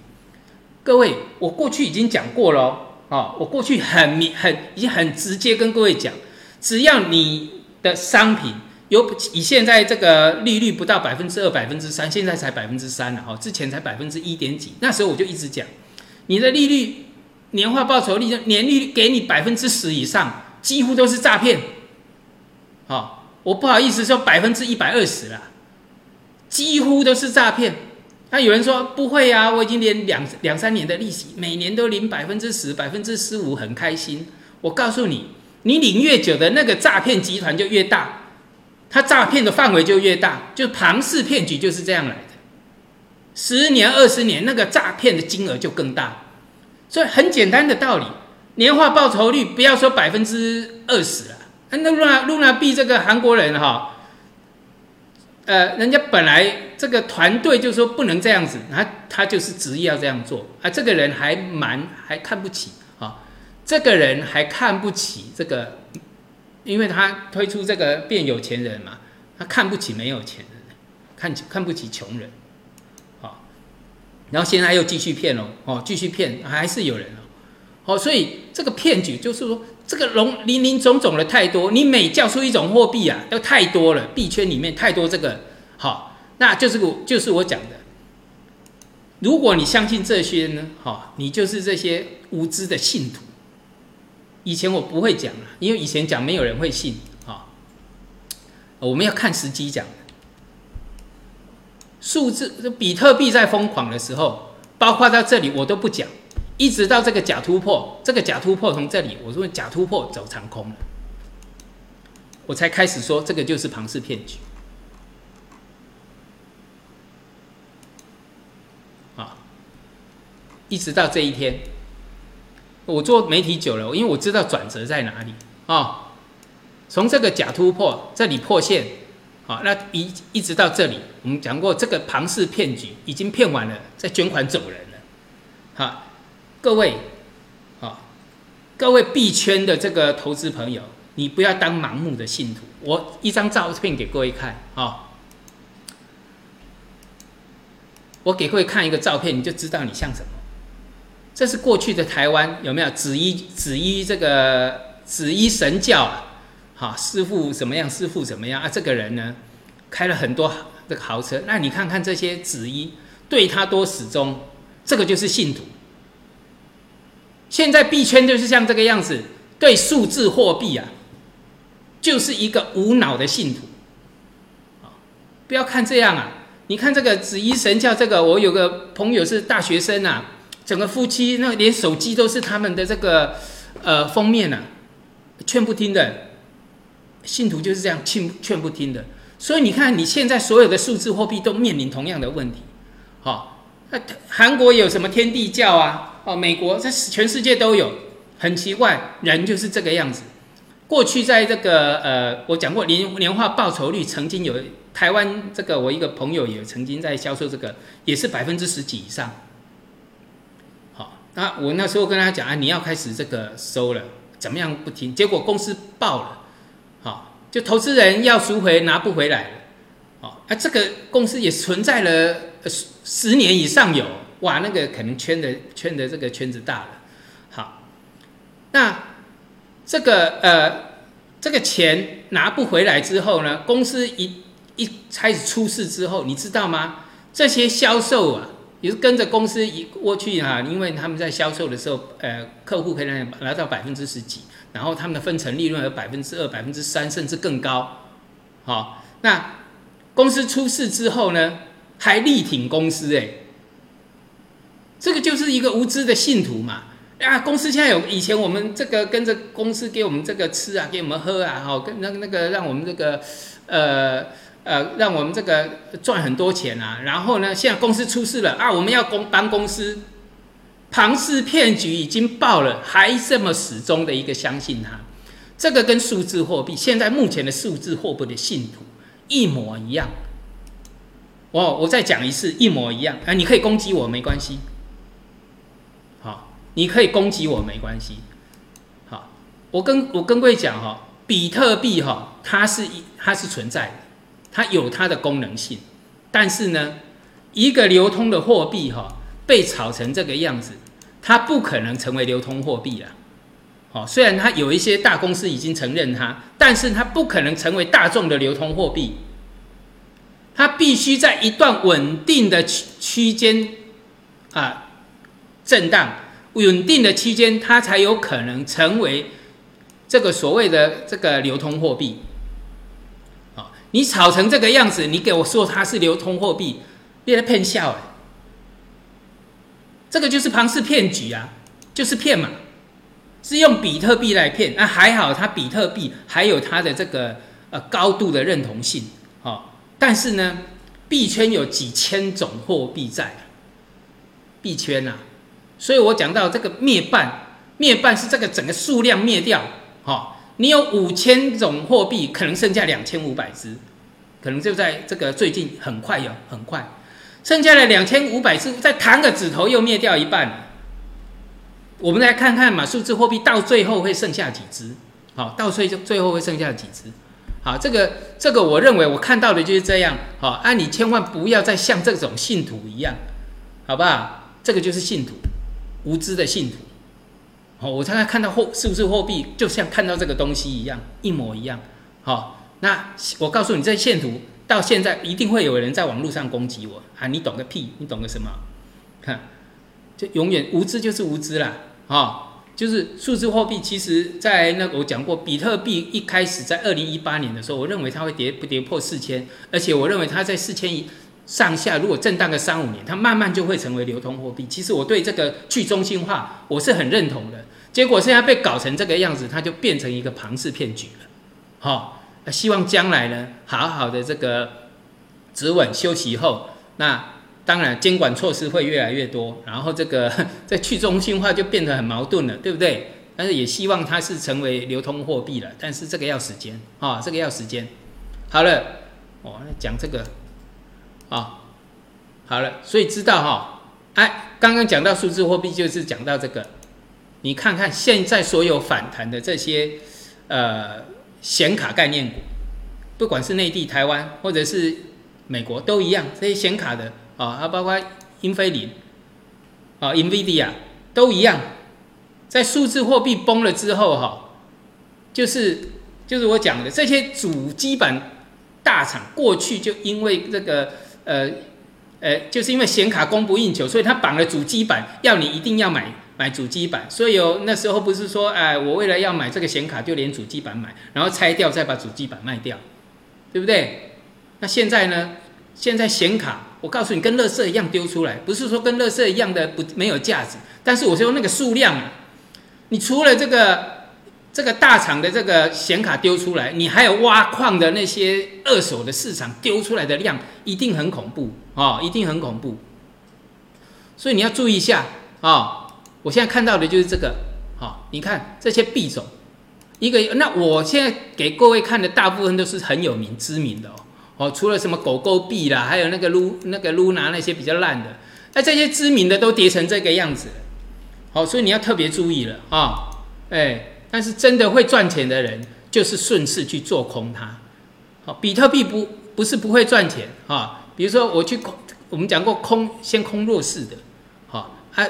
各位，我过去已经讲过了哦，我过去很明很已经很直接跟各位讲，只要你的商品有以现在这个利率不到百分之二、百分之三，现在才百分之三了哈，之前才百分之一点几，那时候我就一直讲，你的利率年化报酬率年利率给你百分之十以上，几乎都是诈骗。好，我不好意思说百分之一百二十了，几乎都是诈骗。那有人说不会啊，我已经连两两三年的利息，每年都领百分之十、百分之十五，很开心。我告诉你，你领越久的那个诈骗集团就越大，他诈骗的范围就越大，就庞氏骗局就是这样来的。十年、二十年，那个诈骗的金额就更大。所以很简单的道理，年化报酬率不要说百分之二十了，那露娜露娜币这个韩国人哈。呃，人家本来这个团队就说不能这样子，他他就是执意要这样做啊。这个人还蛮还看不起啊，这个人还看不起这个，因为他推出这个变有钱人嘛，他看不起没有钱人，看起看不起穷人，好，然后现在又继续骗哦，哦，继续骗还是有人哦，好，所以这个骗局就是说。这个龙林林总总的太多，你每叫出一种货币啊，都太多了。币圈里面太多这个，好，那就是我就是我讲的。如果你相信这些呢，好，你就是这些无知的信徒。以前我不会讲了，因为以前讲没有人会信，好，我们要看时机讲。数字，比特币在疯狂的时候，包括到这里我都不讲，一直到这个假突破，这个假突破从这里，我说假突破走长空了，我才开始说这个就是庞氏骗局。啊，一直到这一天，我做媒体久了，因为我知道转折在哪里啊。从这个假突破这里破线，好，那一一直到这里，我们讲过这个庞氏骗局已经骗完了，再捐款走人了，好。各位，好，各位币圈的这个投资朋友，你不要当盲目的信徒。我一张照片给各位看啊，我给各位看一个照片，你就知道你像什么。这是过去的台湾有没有紫衣紫衣这个紫衣神教啊？好，师傅怎么样？师傅怎么样啊？这个人呢，开了很多这个豪车。那你看看这些紫衣，对他多始终，这个就是信徒。现在币圈就是像这个样子，对数字货币啊，就是一个无脑的信徒。不要看这样啊！你看这个紫衣神教，这个我有个朋友是大学生啊，整个夫妻那连手机都是他们的这个呃封面啊，劝不听的信徒就是这样劝劝不听的。所以你看，你现在所有的数字货币都面临同样的问题。好，那韩国有什么天地教啊？哦，美国在全世界都有，很奇怪，人就是这个样子。过去在这个呃，我讲过年年化报酬率，曾经有台湾这个我一个朋友也曾经在销售这个，也是百分之十几以上。好，那我那时候跟他讲啊，你要开始这个收了，怎么样不听？结果公司爆了，好，就投资人要赎回拿不回来了。好，啊，这个公司也存在了十十年以上有。哇，那个可能圈的圈的这个圈子大了，好，那这个呃，这个钱拿不回来之后呢，公司一一开始出事之后，你知道吗？这些销售啊，也是跟着公司一过去啊，因为他们在销售的时候，呃，客户可以拿到百分之十几，然后他们的分成利润有百分之二、百分之三，甚至更高。好，那公司出事之后呢，还力挺公司，哎。这个就是一个无知的信徒嘛！啊，公司现在有以前我们这个跟着公司给我们这个吃啊，给我们喝啊，哈，跟那个那个让我们这个呃呃，让我们这个赚很多钱啊。然后呢，现在公司出事了啊，我们要公帮公司，庞氏骗局已经爆了，还这么始终的一个相信他，这个跟数字货币现在目前的数字货币的信徒一模一样。哦我再讲一次，一模一样啊！你可以攻击我没关系。你可以攻击我没关系，好，我跟我跟各位讲哈，比特币哈，它是一它是存在的，它有它的功能性，但是呢，一个流通的货币哈，被炒成这个样子，它不可能成为流通货币了，好，虽然它有一些大公司已经承认它，但是它不可能成为大众的流通货币，它必须在一段稳定的区区间啊震荡。稳定的期间，它才有可能成为这个所谓的这个流通货币。啊，你炒成这个样子，你给我说它是流通货币，别来骗笑哎！这个就是庞氏骗局啊，就是骗嘛，是用比特币来骗。那还好，它比特币还有它的这个呃高度的认同性。好，但是呢，币圈有几千种货币在，币圈呐。所以我讲到这个灭半，灭半是这个整个数量灭掉，哈，你有五千种货币，可能剩下两千五百只，可能就在这个最近很快有很快，剩下的两千五百只，再弹个指头又灭掉一半。我们来看看嘛，数字货币到最后会剩下几只？好，到最最后会剩下几只？好，这个这个我认为我看到的就是这样，好，啊，你千万不要再像这种信徒一样，好不好？这个就是信徒。无知的信徒，好，我刚才看到货是不是货币，就像看到这个东西一样，一模一样。好，那我告诉你，这线图到现在一定会有人在网络上攻击我啊！你懂个屁？你懂个什么？看，就永远无知就是无知啦。啊，就是数字货币，其实在那个我讲过，比特币一开始在二零一八年的时候，我认为它会跌不跌破四千，而且我认为它在四千一上下如果震荡个三五年，它慢慢就会成为流通货币。其实我对这个去中心化我是很认同的。结果现在被搞成这个样子，它就变成一个庞氏骗局了。好，希望将来呢，好好的这个止稳休息后，那当然监管措施会越来越多，然后这个 <laughs> 在去中心化就变得很矛盾了，对不对？但是也希望它是成为流通货币了，但是这个要时间啊，这个要时间。好了，我讲这个啊，好了，所以知道哈，哎，刚刚讲到数字货币就是讲到这个，你看看现在所有反弹的这些呃显卡概念股，不管是内地、台湾或者是美国都一样，这些显卡的啊，还包括英飞凌啊、NVIDIA 都一样。在数字货币崩了之后，哈，就是就是我讲的这些主机板大厂，过去就因为这个呃呃，就是因为显卡供不应求，所以他绑了主机板，要你一定要买买主机板。所以有那时候不是说，哎，我为了要买这个显卡，就连主机板买，然后拆掉再把主机板卖掉，对不对？那现在呢？现在显卡，我告诉你，跟垃圾一样丢出来，不是说跟垃圾一样的不没有价值，但是我说那个数量啊。你除了这个这个大厂的这个显卡丢出来，你还有挖矿的那些二手的市场丢出来的量，一定很恐怖啊，一定很恐怖。所以你要注意一下啊！我现在看到的就是这个，好，你看这些币种，一个那我现在给各位看的大部分都是很有名、知名的哦。哦，除了什么狗狗币啦，还有那个撸那个撸拿那些比较烂的，那这些知名的都跌成这个样子。好，所以你要特别注意了啊！哎，但是真的会赚钱的人，就是顺势去做空它。好，比特币不不是不会赚钱啊。比如说我去空，我们讲过空，先空弱势的。好，它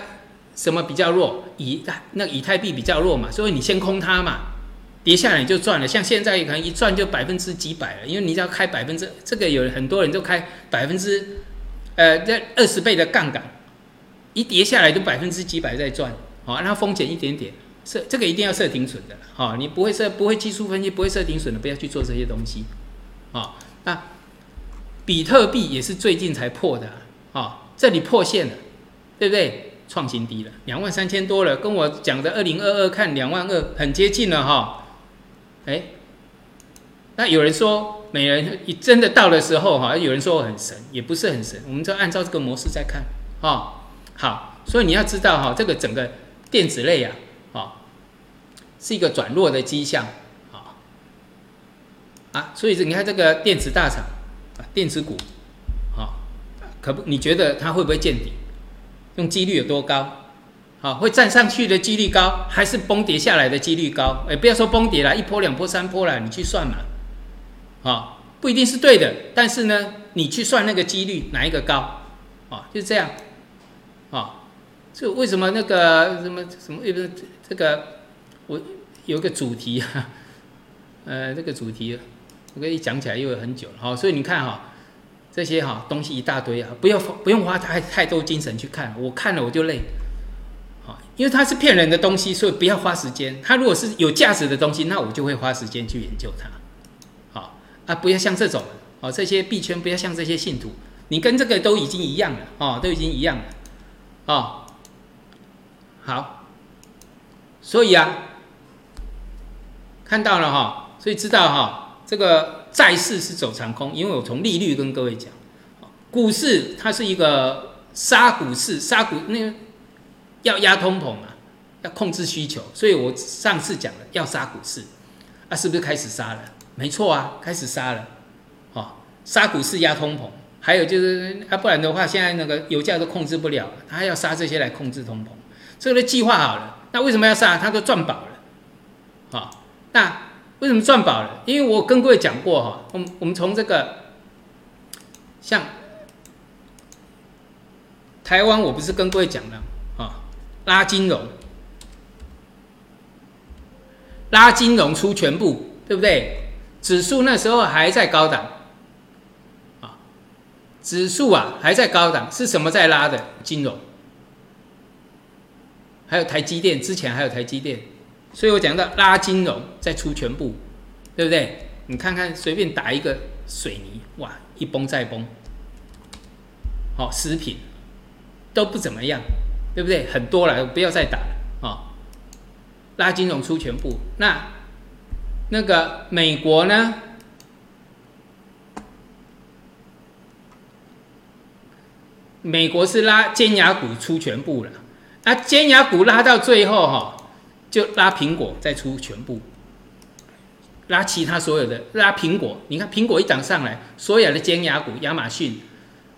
什么比较弱？以那以太币比较弱嘛，所以你先空它嘛，跌下来你就赚了。像现在可能一赚就百分之几百了，因为你只要开百分之，这个有很多人都开百分之呃这二十倍的杠杆。一跌下来就百分之几百在赚，好，那风险一点点，设这个一定要设停损的，好，你不会设不会技术分析不会设停损的，不要去做这些东西，好，那比特币也是最近才破的，好，这里破线了，对不对？创新低了，两万三千多了，跟我讲的二零二二看两万二很接近了哈，哎，那有人说美人真的到的时候哈，有人说我很神，也不是很神，我们就按照这个模式在看，啊。好，所以你要知道哈，这个整个电子类，啊，是一个转弱的迹象，啊，啊，所以你看这个电子大厂啊，电子股，啊，可不，你觉得它会不会见底？用几率有多高？好，会站上去的几率高，还是崩跌下来的几率高？哎，不要说崩跌了，一波、两波、三波了，你去算嘛，啊，不一定是对的，但是呢，你去算那个几率哪一个高？啊，就是这样。啊，这为什么那个什么什么？这个，我有个主题哈，<laughs> 呃，这个主题我跟你讲起来又有很久了哈。所以你看哈，这些哈东西一大堆啊，不要不用花太太多精神去看，我看了我就累。好，因为它是骗人的东西，所以不要花时间。它如果是有价值的东西，那我就会花时间去研究它。好啊，不要像这种哦，这些币圈不要像这些信徒，你跟这个都已经一样了哦，都已经一样了。哦，好，所以啊，看到了哈，所以知道哈，这个债市是走长空，因为我从利率跟各位讲，股市它是一个杀股市，杀股那个要压通膨嘛，要控制需求，所以我上次讲了要杀股市，啊，是不是开始杀了？没错啊，开始杀了，哦，杀股市压通膨。还有就是，啊，不然的话，现在那个油价都控制不了，他要杀这些来控制通膨，这个计划好了。那为什么要杀？他都赚饱了，好，那为什么赚饱了？因为我跟各位讲过哈，我们我们从这个像台湾，我不是跟各位讲了啊，拉金融，拉金融出全部，对不对？指数那时候还在高档啊。指数啊还在高档，是什么在拉的？金融，还有台积电，之前还有台积电，所以我讲到拉金融再出全部，对不对？你看看随便打一个水泥，哇，一崩再崩，好食品都不怎么样，对不对？很多了，不要再打了啊！拉金融出全部，那那个美国呢？美国是拉尖牙股出全部了，那尖牙股拉到最后哈，就拉苹果再出全部，拉其他所有的拉苹果，你看苹果一涨上来，所有的尖牙股，亚马逊、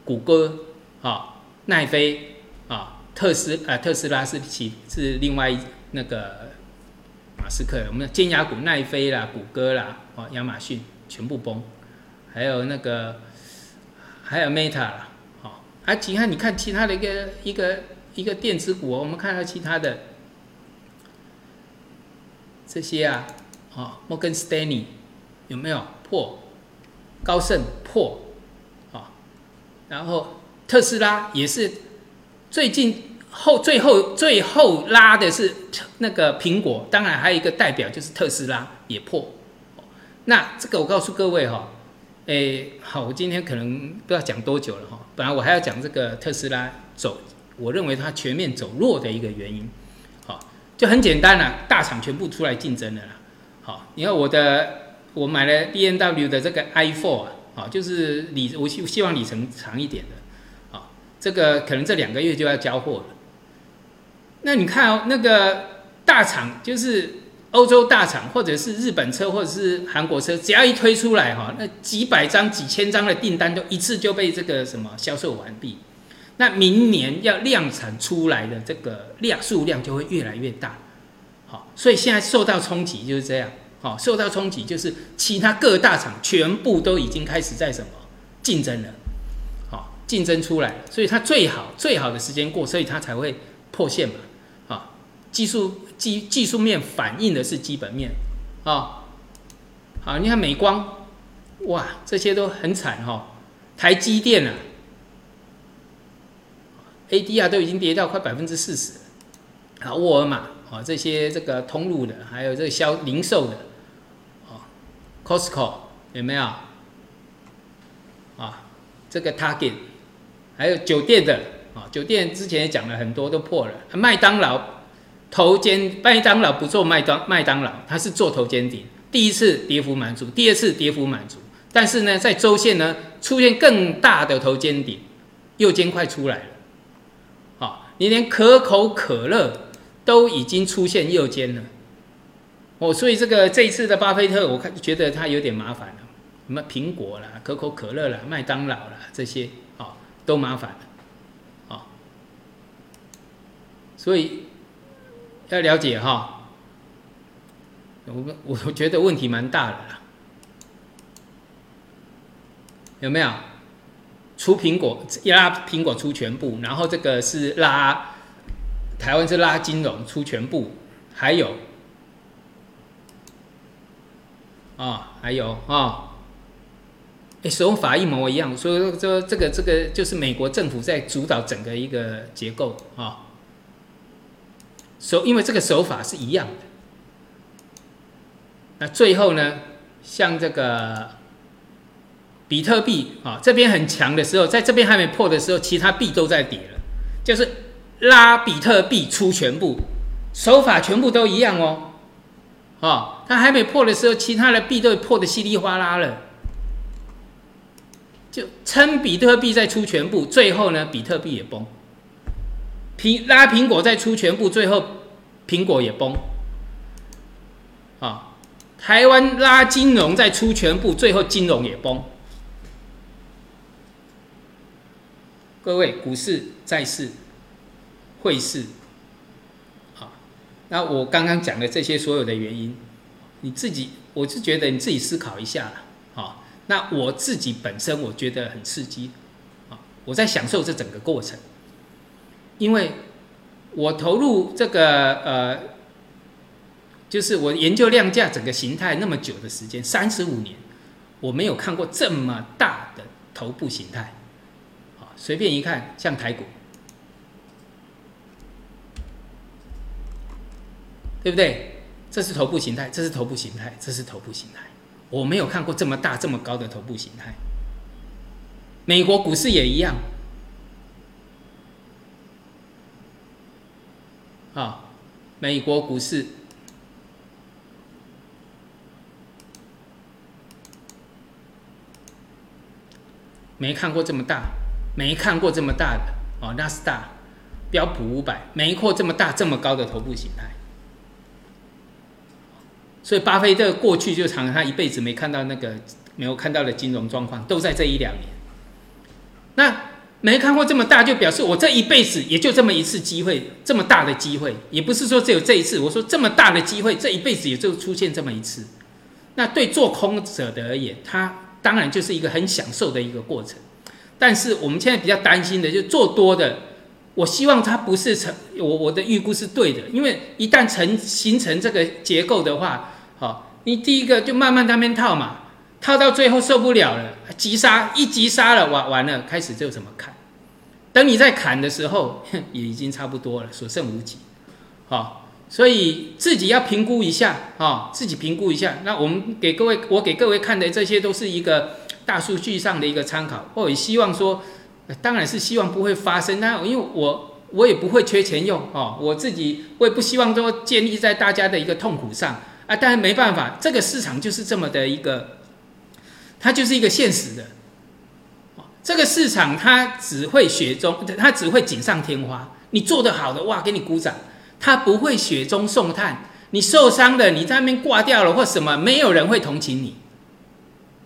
谷歌、啊奈飞啊特斯啊特斯拉是其是另外那个马斯克，我们的尖牙股奈飞啦、谷歌啦、哦亚马逊全部崩，还有那个还有 Meta 啦。哦啊，其他你看其他的一个一个一个电子股，我们看到其他的这些啊，啊，摩根斯丹利有没有破？高盛破，啊，然后特斯拉也是最近后最后最后拉的是那个苹果，当然还有一个代表就是特斯拉也破。那这个我告诉各位哈。哎，好，我今天可能不知道讲多久了哈。本来我还要讲这个特斯拉走，我认为它全面走弱的一个原因，就很简单了，大厂全部出来竞争了啦。好，你看我的，我买了 B N W 的这个 i four 啊，好，就是里我希希望里程长一点的，好，这个可能这两个月就要交货了。那你看哦，那个大厂就是。欧洲大厂，或者是日本车，或者是韩国车，只要一推出来哈，那几百张、几千张的订单都一次就被这个什么销售完毕。那明年要量产出来的这个量数量就会越来越大。好，所以现在受到冲击就是这样。好，受到冲击就是其他各大厂全部都已经开始在什么竞争了。好，竞争出来，所以它最好最好的时间过，所以它才会破线嘛。好，技术。技技术面反映的是基本面，啊，好，你看美光，哇，这些都很惨哈，台积电啊，ADR 都已经跌到快百分之四十，啊，沃尔玛啊，这些这个通路的，还有这个销零售的，啊，Costco 有没有？啊，这个 Target，还有酒店的，啊，酒店之前也讲了很多都破了，麦当劳。头肩麦当劳不做麦当麦当劳，它是做头肩顶。第一次跌幅满足，第二次跌幅满足，但是呢，在周线呢出现更大的头肩顶，右肩快出来了。你连可口可乐都已经出现右肩了。哦，所以这个这一次的巴菲特，我看觉得他有点麻烦了。什么苹果啦、可口可乐啦、麦当劳啦这些，哦，都麻烦了。哦，所以。要了解哈，我我觉得问题蛮大的啦，有没有？出苹果拉苹果出全部，然后这个是拉台湾是拉金融出全部，还有啊，还有啊，哎，手法一模一样，所以说这个这个就是美国政府在主导整个一个结构啊。手，因为这个手法是一样的。那最后呢，像这个比特币啊，这边很强的时候，在这边还没破的时候，其他币都在跌了，就是拉比特币出全部，手法全部都一样哦。啊，它还没破的时候，其他的币都破的稀里哗啦了，就撑比特币再出全部，最后呢，比特币也崩。苹拉苹果再出全部，最后苹果也崩。啊，台湾拉金融再出全部，最后金融也崩。各位，股市、债市、汇市，啊，那我刚刚讲的这些所有的原因，你自己，我是觉得你自己思考一下了。好，那我自己本身我觉得很刺激，啊，我在享受这整个过程。因为我投入这个呃，就是我研究量价整个形态那么久的时间，三十五年，我没有看过这么大的头部形态。随便一看像排骨对不对？这是头部形态这是头部形态这是头部形态。我没有看过这么大这么高的头部形态。美国股市也一样。啊美国股市。没看过这么大。没看过这么大的哦，纳斯达标普五百没过这么大这么高的头部形态。所以巴菲特过去就常他一辈子没看到那个没有看到的金融状况，都在这一两年。那没看过这么大，就表示我这一辈子也就这么一次机会，这么大的机会，也不是说只有这一次。我说这么大的机会，这一辈子也就出现这么一次。那对做空者的而言，他当然就是一个很享受的一个过程。但是我们现在比较担心的，就做多的。我希望它不是成我我的预估是对的，因为一旦成形成这个结构的话，好，你第一个就慢慢那边套嘛，套到最后受不了了，急杀一急杀了，完完了，开始就怎么砍，等你在砍的时候，<laughs> 也已经差不多了，所剩无几，好，所以自己要评估一下，啊，自己评估一下。那我们给各位，我给各位看的这些都是一个大数据上的一个参考，我也希望说。当然是希望不会发生，那因为我我也不会缺钱用哦，我自己我也不希望说建立在大家的一个痛苦上啊，但是没办法，这个市场就是这么的一个，它就是一个现实的，这个市场它只会雪中，它只会锦上添花，你做得好的哇，给你鼓掌，它不会雪中送炭，你受伤的，你在那边挂掉了或什么，没有人会同情你，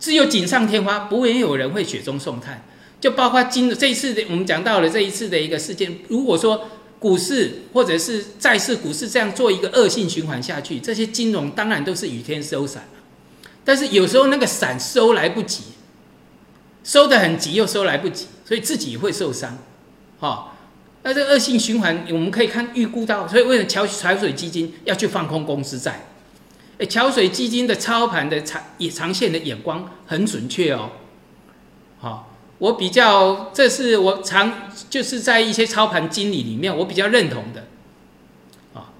只有锦上添花，不会有人会雪中送炭。就包括今这一次的，我们讲到了这一次的一个事件。如果说股市或者是债市股市这样做一个恶性循环下去，这些金融当然都是雨天收伞但是有时候那个伞收来不及，收的很急又收来不及，所以自己会受伤。哈，那这恶性循环我们可以看预估到，所以为了桥桥水基金要去放空公司债，哎，桥水基金的操盘的长也长线的眼光很准确哦。好。我比较，这是我常就是在一些操盘经理里面，我比较认同的，啊，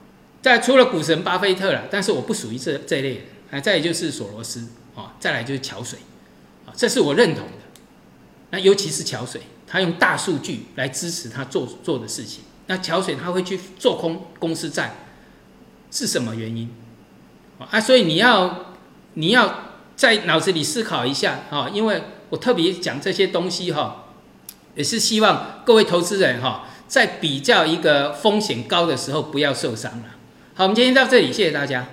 在除了股神巴菲特了，但是我不属于这这类人，啊，再就是索罗斯，啊，再来就是桥水，啊，这是我认同的。那尤其是桥水，他用大数据来支持他做做的事情。那桥水他会去做空公司债，是什么原因？啊，所以你要你要在脑子里思考一下，哈，因为。我特别讲这些东西哈，也是希望各位投资人哈，在比较一个风险高的时候不要受伤了。好，我们今天到这里，谢谢大家。